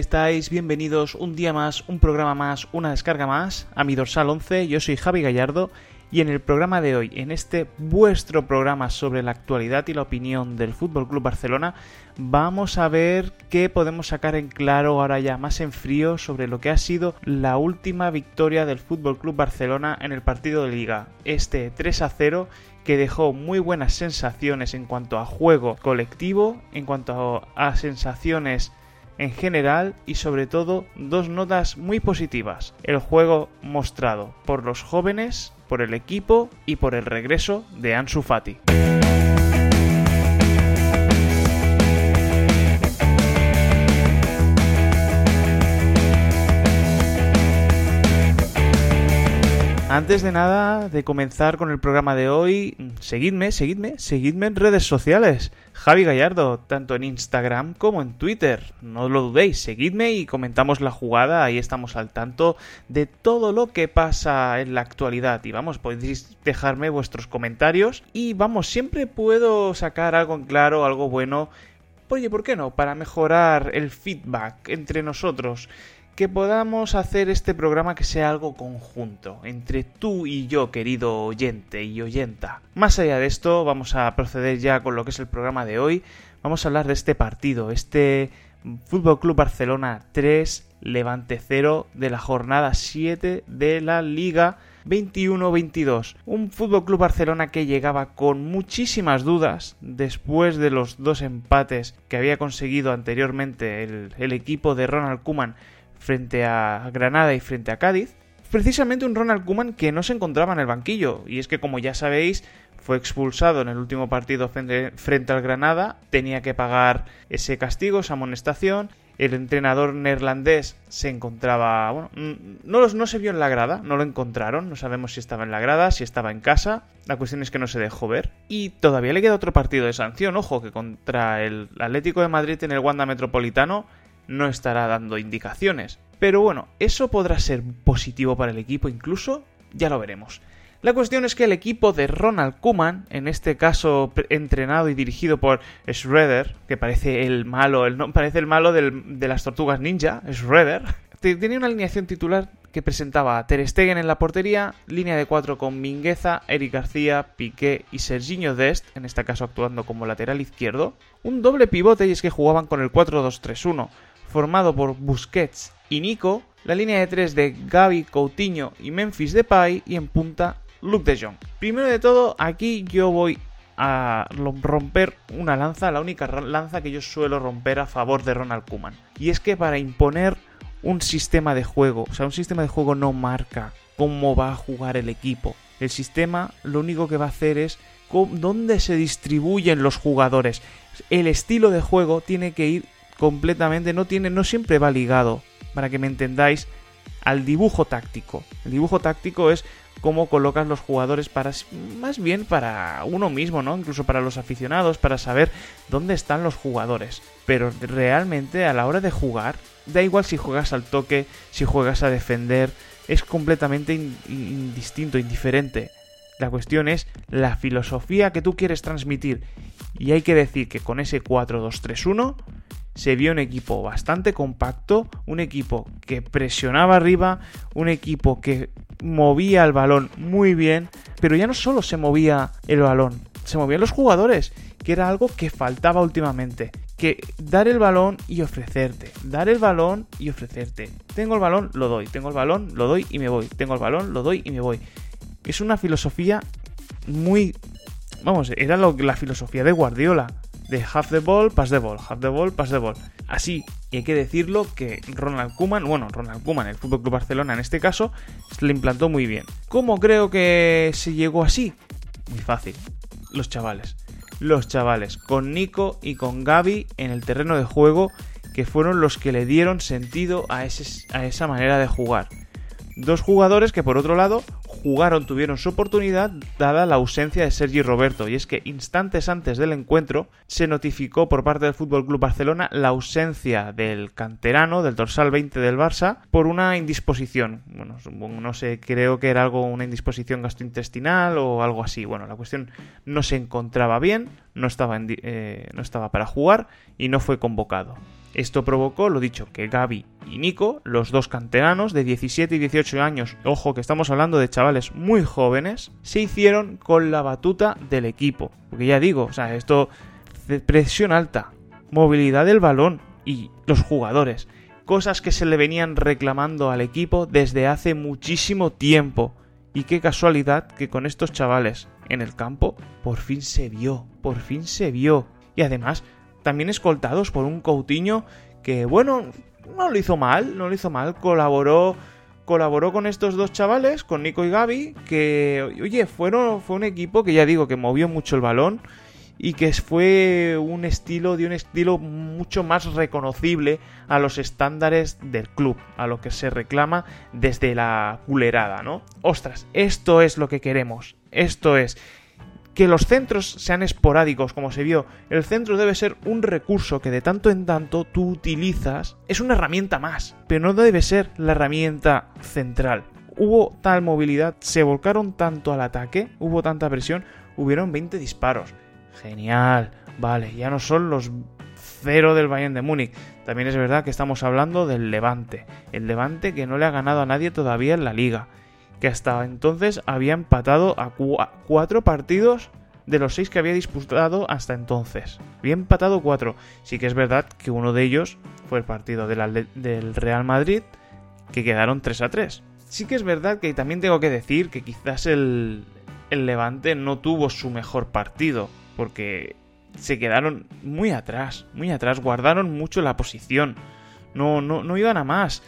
estáis? Bienvenidos un día más, un programa más, una descarga más a mi dorsal 11. Yo soy Javi Gallardo y en el programa de hoy, en este vuestro programa sobre la actualidad y la opinión del Fútbol Club Barcelona, vamos a ver qué podemos sacar en claro ahora ya más en frío sobre lo que ha sido la última victoria del Fútbol Club Barcelona en el partido de liga, este 3 a 0 que dejó muy buenas sensaciones en cuanto a juego colectivo, en cuanto a sensaciones en general y sobre todo dos notas muy positivas. El juego mostrado por los jóvenes, por el equipo y por el regreso de Ansu Fati. Antes de nada, de comenzar con el programa de hoy, seguidme, seguidme, seguidme en redes sociales. Javi Gallardo, tanto en Instagram como en Twitter. No lo dudéis, seguidme y comentamos la jugada. Ahí estamos al tanto de todo lo que pasa en la actualidad. Y vamos, podéis dejarme vuestros comentarios. Y vamos, siempre puedo sacar algo en claro, algo bueno. Oye, ¿por qué no? Para mejorar el feedback entre nosotros que podamos hacer este programa que sea algo conjunto entre tú y yo, querido oyente y oyenta. Más allá de esto, vamos a proceder ya con lo que es el programa de hoy. Vamos a hablar de este partido, este Fútbol Club Barcelona 3, Levante 0 de la jornada 7 de la Liga 21-22. Un Fútbol Club Barcelona que llegaba con muchísimas dudas después de los dos empates que había conseguido anteriormente el, el equipo de Ronald Koeman frente a Granada y frente a Cádiz, precisamente un Ronald Koeman que no se encontraba en el banquillo. Y es que, como ya sabéis, fue expulsado en el último partido frente, al Granada, tenía que pagar ese castigo, esa amonestación. El entrenador neerlandés se encontraba. Bueno, no, no se vio en la grada, no lo encontraron, no sabemos si estaba en la grada, si estaba en casa. La cuestión es que no se dejó ver. Y todavía le queda otro partido de sanción, ojo, que contra el Atlético de Madrid en el Wanda Metropolitano no estará dando indicaciones. Pero bueno, eso podrá ser positivo para el equipo incluso, ya lo veremos. La cuestión es que el equipo de Ronald Kuman, en este caso entrenado y dirigido por Shredder, que parece el malo, el, no, parece el malo de las tortugas ninja, Shredder, tenía una alineación titular que presentaba a Ter Stegen en la portería, línea de cuatro con Mingueza, Eric García, Piqué y Serginho Dest, en este caso actuando como lateral izquierdo, un doble pivote y es que jugaban con el 4-2-3-1, formado por Busquets y Nico, la línea de tres de Gaby, Coutinho y Memphis Depay y en punta Luke de Jong. Primero de todo, aquí yo voy a romper una lanza, la única lanza que yo suelo romper a favor de Ronald Koeman. Y es que para imponer un sistema de juego, o sea, un sistema de juego no marca cómo va a jugar el equipo. El sistema lo único que va a hacer es dónde se distribuyen los jugadores. El estilo de juego tiene que ir completamente, no tiene, no siempre va ligado, para que me entendáis, al dibujo táctico. El dibujo táctico es cómo colocas los jugadores para más bien para uno mismo, ¿no? Incluso para los aficionados, para saber dónde están los jugadores. Pero realmente a la hora de jugar, da igual si juegas al toque, si juegas a defender, es completamente indistinto, indiferente. La cuestión es la filosofía que tú quieres transmitir. Y hay que decir que con ese 4-2-3-1 se vio un equipo bastante compacto, un equipo que presionaba arriba, un equipo que movía el balón muy bien, pero ya no solo se movía el balón, se movían los jugadores, que era algo que faltaba últimamente. Que dar el balón y ofrecerte, dar el balón y ofrecerte. Tengo el balón, lo doy, tengo el balón, lo doy y me voy, tengo el balón, lo doy y me voy. Es una filosofía muy... Vamos, era la filosofía de Guardiola de half the ball, pass the ball, half the ball, pass the ball. Así, y hay que decirlo que Ronald Koeman, bueno, Ronald Koeman, el Fútbol Club Barcelona en este caso, se le implantó muy bien. ¿Cómo creo que se llegó así? Muy fácil. Los chavales. Los chavales, con Nico y con Gaby en el terreno de juego, que fueron los que le dieron sentido a, ese, a esa manera de jugar. Dos jugadores que por otro lado jugaron, tuvieron su oportunidad dada la ausencia de Sergi Roberto. Y es que instantes antes del encuentro se notificó por parte del Fútbol Club Barcelona la ausencia del canterano, del dorsal 20 del Barça, por una indisposición. Bueno, no sé, creo que era algo, una indisposición gastrointestinal o algo así. Bueno, la cuestión no se encontraba bien, no estaba, eh, no estaba para jugar y no fue convocado. Esto provocó, lo dicho, que Gaby y Nico, los dos canteranos de 17 y 18 años, ojo que estamos hablando de chavales muy jóvenes, se hicieron con la batuta del equipo. Porque ya digo, o sea, esto presión alta, movilidad del balón y los jugadores, cosas que se le venían reclamando al equipo desde hace muchísimo tiempo. Y qué casualidad que con estos chavales en el campo por fin se vio, por fin se vio. Y además también escoltados por un Coutinho que, bueno, no lo hizo mal, no lo hizo mal, colaboró colaboró con estos dos chavales, con Nico y Gaby, que, oye, fueron, fue un equipo que ya digo que movió mucho el balón y que fue un estilo de un estilo mucho más reconocible a los estándares del club, a lo que se reclama desde la culerada, ¿no? Ostras, esto es lo que queremos, esto es que los centros sean esporádicos, como se vio. El centro debe ser un recurso que de tanto en tanto tú utilizas. Es una herramienta más, pero no debe ser la herramienta central. Hubo tal movilidad, se volcaron tanto al ataque, hubo tanta presión, hubieron 20 disparos. Genial, vale, ya no son los cero del Bayern de Múnich. También es verdad que estamos hablando del Levante. El Levante que no le ha ganado a nadie todavía en la liga que hasta entonces había empatado a cuatro partidos de los seis que había disputado hasta entonces. Había empatado cuatro. Sí que es verdad que uno de ellos fue el partido del Real Madrid, que quedaron 3 a 3. Sí que es verdad que también tengo que decir que quizás el, el Levante no tuvo su mejor partido, porque se quedaron muy atrás, muy atrás, guardaron mucho la posición. No, no, no iban a más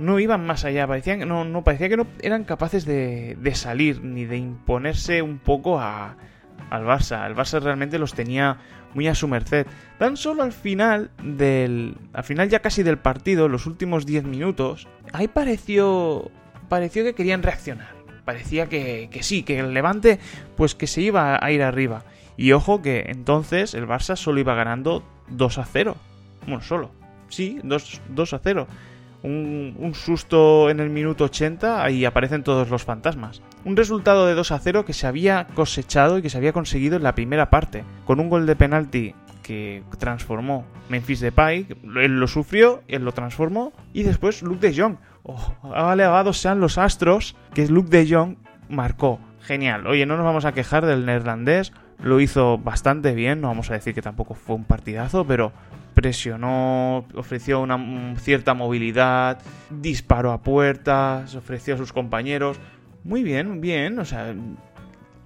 no iban más allá, parecían, no, no, parecía que no eran capaces de, salir ni de imponerse un poco a, al Barça. El Barça realmente los tenía muy a su merced. Tan solo al final del. Al final ya casi del partido, los últimos 10 minutos, ahí pareció. pareció que querían reaccionar. Parecía que, que sí, que el Levante, pues que se iba a ir arriba. Y ojo que entonces el Barça solo iba ganando 2 a 0. Bueno, solo. Sí, 2, 2 a 0 un, susto en el minuto 80 y aparecen todos los fantasmas. Un resultado de 2 a 0 que se había cosechado y que se había conseguido en la primera parte, con un gol de penalti que transformó Memphis Depay, él lo sufrió, él lo transformó, y después Luke de Jong. Oh, alegados sean los astros que Luke de Jong marcó. Genial. Oye, no nos vamos a quejar del neerlandés, lo hizo bastante bien, no vamos a decir que tampoco fue un partidazo, pero presionó, ofreció una cierta movilidad, disparó a puertas, ofreció a sus compañeros. Muy bien, bien, o sea,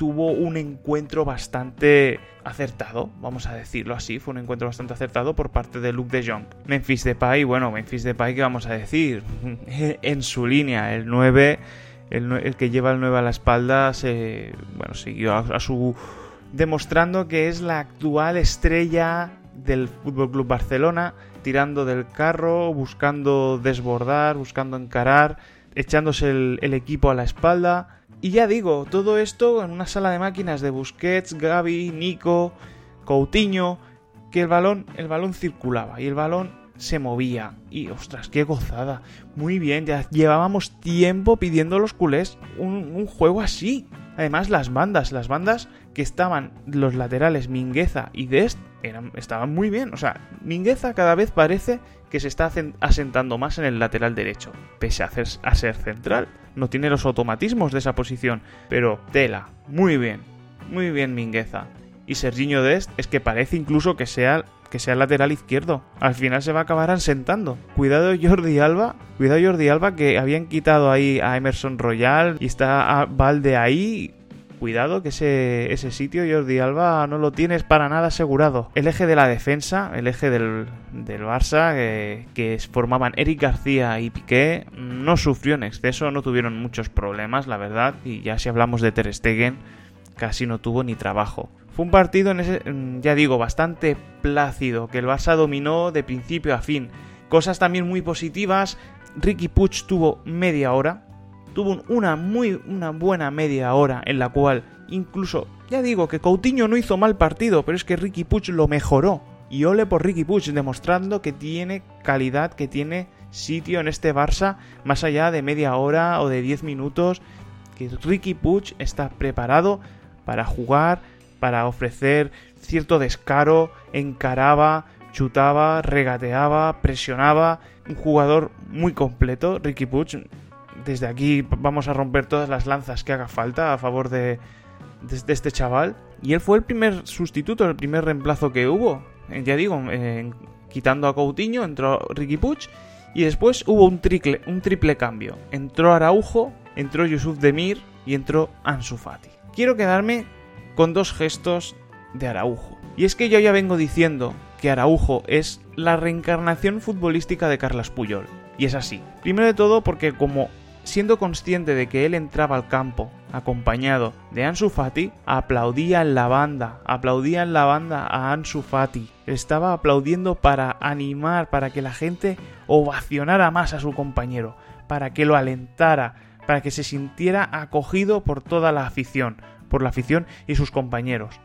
tuvo un encuentro bastante acertado, vamos a decirlo así, fue un encuentro bastante acertado por parte de Luke de Jong. Memphis Depay, bueno, Memphis Depay, ¿qué vamos a decir? en su línea, el 9, el, que lleva el 9 a la espalda, se, bueno, siguió a su... demostrando que es la actual estrella del Fútbol Club Barcelona, tirando del carro, buscando desbordar, buscando encarar, echándose el, equipo a la espalda. Y ya digo, todo esto en una sala de máquinas de Busquets, Gaby, Nico, Coutinho, que el balón, el balón circulaba y el balón se movía. Y ostras, qué gozada. Muy bien, ya llevábamos tiempo pidiendo los culés un juego así. Además, las bandas, las bandas que estaban los laterales Mingueza y Dest eran, estaban muy bien. O sea, Mingueza cada vez parece que se está asentando más en el lateral derecho, pese a, a ser central. No tiene los automatismos de esa posición, pero tela, muy bien, muy bien Mingueza. Y Serginho Dest es que parece incluso que sea que sea lateral izquierdo. Al final se va a acabar asentando. Cuidado Jordi Alba, cuidado Jordi Alba que habían quitado ahí a Emerson Royal y está a Valde ahí. Cuidado que ese, ese sitio Jordi Alba no lo tienes para nada asegurado. El eje de la defensa, el eje del, del Barça, que, que formaban Eric García y Piqué, no sufrió en exceso, no tuvieron muchos problemas, la verdad. Y ya si hablamos de Ter Stegen, casi no tuvo ni trabajo. Fue un partido, en ese, ya digo, bastante plácido, que el Barça dominó de principio a fin. Cosas también muy positivas, Ricky Puch tuvo media hora, tuvo una muy una buena media hora en la cual incluso, ya digo que Coutinho no hizo mal partido, pero es que Ricky Puch lo mejoró. Y ole por Ricky Puch, demostrando que tiene calidad, que tiene sitio en este Barça, más allá de media hora o de 10 minutos, que Ricky Puch está preparado para jugar para ofrecer cierto descaro, encaraba, chutaba, regateaba, presionaba, un jugador muy completo, Ricky Puch. Desde aquí vamos a romper todas las lanzas que haga falta a favor de, este chaval. Y él fue el primer sustituto, el primer reemplazo que hubo. Eh, ya digo, eh, quitando a Coutinho, entró Ricky Puch. Y después hubo un triple, un triple cambio. Entró Araujo, entró Yusuf Demir y entró Ansu Fati. Quiero quedarme con dos gestos de Araujo. Y es que yo ya vengo diciendo que Araujo es la reencarnación futbolística de Carlas Puyol. Y es así. Primero de todo porque como siendo consciente de que él entraba al campo acompañado de Ansu Fati, aplaudía en la banda, aplaudía en la banda a Ansu Fati. Estaba aplaudiendo para animar, para que la gente ovacionara más a su compañero, para que lo alentara, para que se sintiera acogido por toda la afición, por la afición y sus compañeros.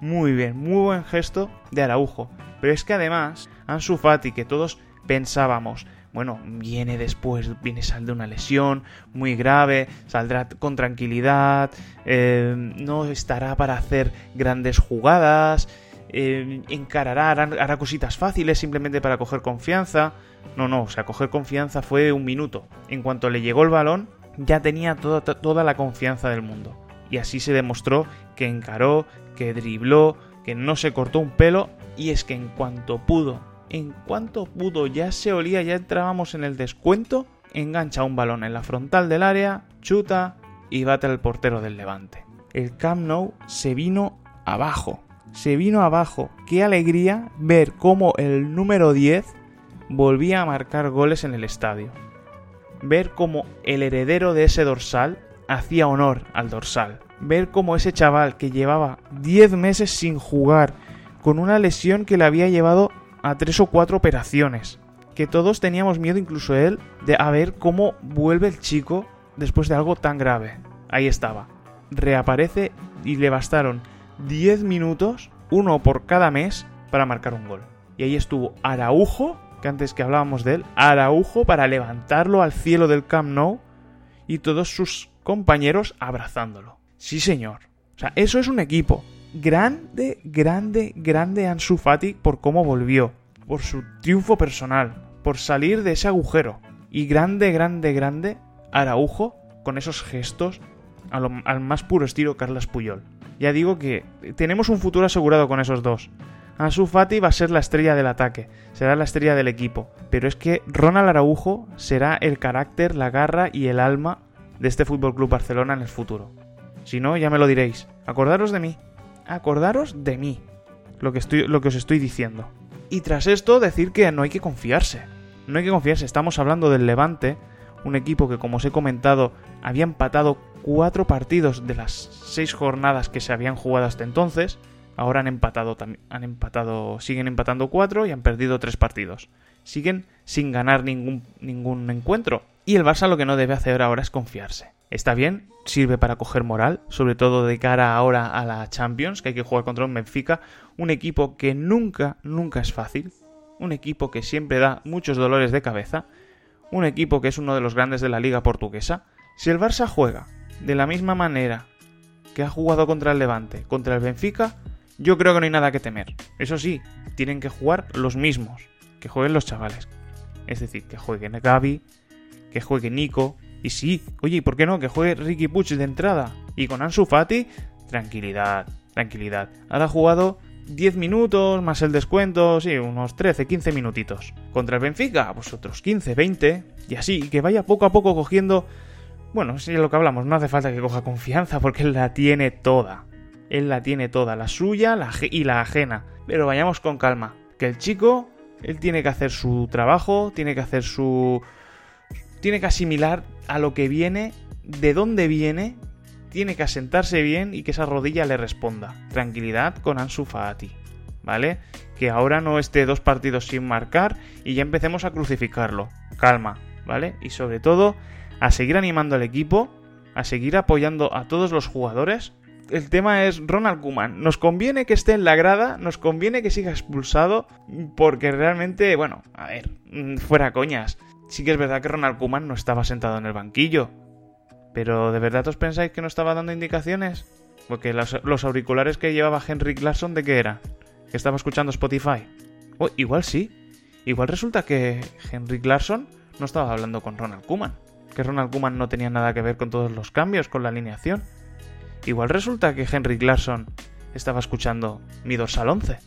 Muy bien, muy buen gesto de Araujo. Pero es que además, Ansu Fati, que todos pensábamos, bueno, viene después, viene sal de una lesión muy grave, saldrá con tranquilidad, eh, no estará para hacer grandes jugadas, eh, encarará, hará, cositas fáciles simplemente para coger confianza. No, no, o sea, coger confianza fue un minuto. En cuanto le llegó el balón, ya tenía toda, toda la confianza del mundo. Y así se demostró que encaró, que dribló, que no se cortó un pelo, y es que en cuanto pudo en cuanto pudo, ya se olía, ya entrábamos en el descuento, engancha un balón en la frontal del área, chuta y bate al portero del Levante. El Camp Nou se vino abajo, se vino abajo. Qué alegría ver cómo el número 10 volvía a marcar goles en el estadio. Ver cómo el heredero de ese dorsal hacía honor al dorsal. Ver cómo ese chaval que llevaba 10 meses sin jugar, con una lesión que le había llevado a tres o cuatro operaciones. Que todos teníamos miedo, incluso él, de a ver cómo vuelve el chico después de algo tan grave. Ahí estaba. Reaparece y le bastaron 10 minutos, uno por cada mes, para marcar un gol. Y ahí estuvo Araujo, que antes que hablábamos de él, Araujo para levantarlo al cielo del Camp Nou y todos sus compañeros abrazándolo. Sí, señor. O sea, eso es un equipo grande, grande, grande Ansu Fati por cómo volvió, por su triunfo personal, por salir de ese agujero. Y grande, grande, grande Araujo con esos gestos al más puro estilo Carlos Puyol. Ya digo que tenemos un futuro asegurado con esos dos. Ansu Fati va a ser la estrella del ataque, será la estrella del equipo, pero es que Ronald Araujo será el carácter, la garra y el alma de este Fútbol Club Barcelona en el futuro. Si no, ya me lo diréis. Acordaros de mí acordaros de mí, lo que, estoy, lo que os estoy diciendo. Y tras esto, decir que no hay que confiarse. No hay que confiarse, estamos hablando del Levante, un equipo que, como os he comentado, había empatado cuatro partidos de las seis jornadas que se habían jugado hasta entonces. Ahora han empatado, han empatado, siguen empatando cuatro y han perdido tres partidos. Siguen sin ganar ningún, ningún encuentro. Y el Barça lo que no debe hacer ahora es confiarse. Está bien, sirve para coger moral, sobre todo de cara ahora a la Champions, que hay que jugar contra un Benfica, un equipo que nunca, nunca es fácil, un equipo que siempre da muchos dolores de cabeza, un equipo que es uno de los grandes de la liga portuguesa. Si el Barça juega de la misma manera que ha jugado contra el Levante, contra el Benfica, yo creo que no hay nada que temer. Eso sí, tienen que jugar los mismos, que jueguen los chavales. Es decir, que jueguen Gaby, que juegue Nico, y sí, oye, ¿y por qué no? Que juegue Ricky Puch de entrada. Y con Ansu Fati, tranquilidad, tranquilidad. Ahora ha jugado 10 minutos más el descuento, sí, unos 13, 15 minutitos. Contra el Benfica, pues otros 15, 20. Y así, que vaya poco a poco cogiendo... Bueno, sí, es lo que hablamos, no hace falta que coja confianza porque él la tiene toda. Él la tiene toda, la suya la y la ajena. Pero vayamos con calma. Que el chico, él tiene que hacer su trabajo, tiene que hacer su... Tiene que asimilar a lo que viene, de dónde viene, tiene que asentarse bien y que esa rodilla le responda. Tranquilidad con Ansu Fati, ¿vale? Que ahora no esté dos partidos sin marcar y ya empecemos a crucificarlo. Calma, ¿vale? Y sobre todo, a seguir animando al equipo, a seguir apoyando a todos los jugadores. El tema es Ronald Kuman. Nos conviene que esté en la grada, nos conviene que siga expulsado, porque realmente, bueno, a ver, mm, fuera coñas. Sí que es verdad que Ronald Koeman no estaba sentado en el banquillo. Pero ¿de verdad os pensáis que no estaba dando indicaciones? Porque los, auriculares que llevaba Henry Clarkson, ¿de qué eran? Que estaba escuchando Spotify. Oh, igual sí. Igual resulta que Henry Clarkson no estaba hablando con Ronald Kuman. Que Ronald Kuman no tenía nada que ver con todos los cambios, con la alineación. Igual resulta que Henry Clarkson estaba escuchando mi dorsal 11.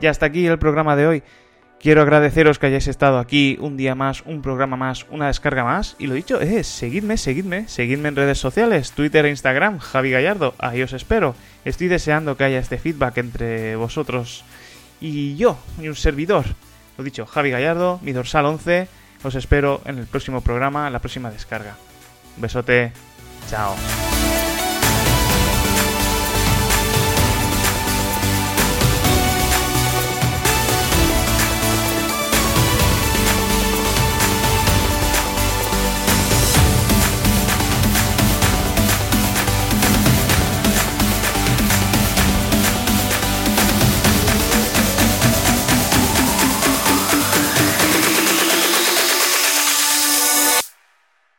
Y hasta aquí el programa de hoy. Quiero agradeceros que hayáis estado aquí un día más, un programa más, una descarga más. Y lo dicho es, seguidme, seguidme, seguidme en redes sociales, Twitter e Instagram, Javi Gallardo. Ahí os espero. Estoy deseando que haya este feedback entre vosotros y yo, y un servidor. Lo dicho, Javi Gallardo, mi dorsal 11. Os espero en el próximo programa, en la próxima descarga. Un besote. Chao.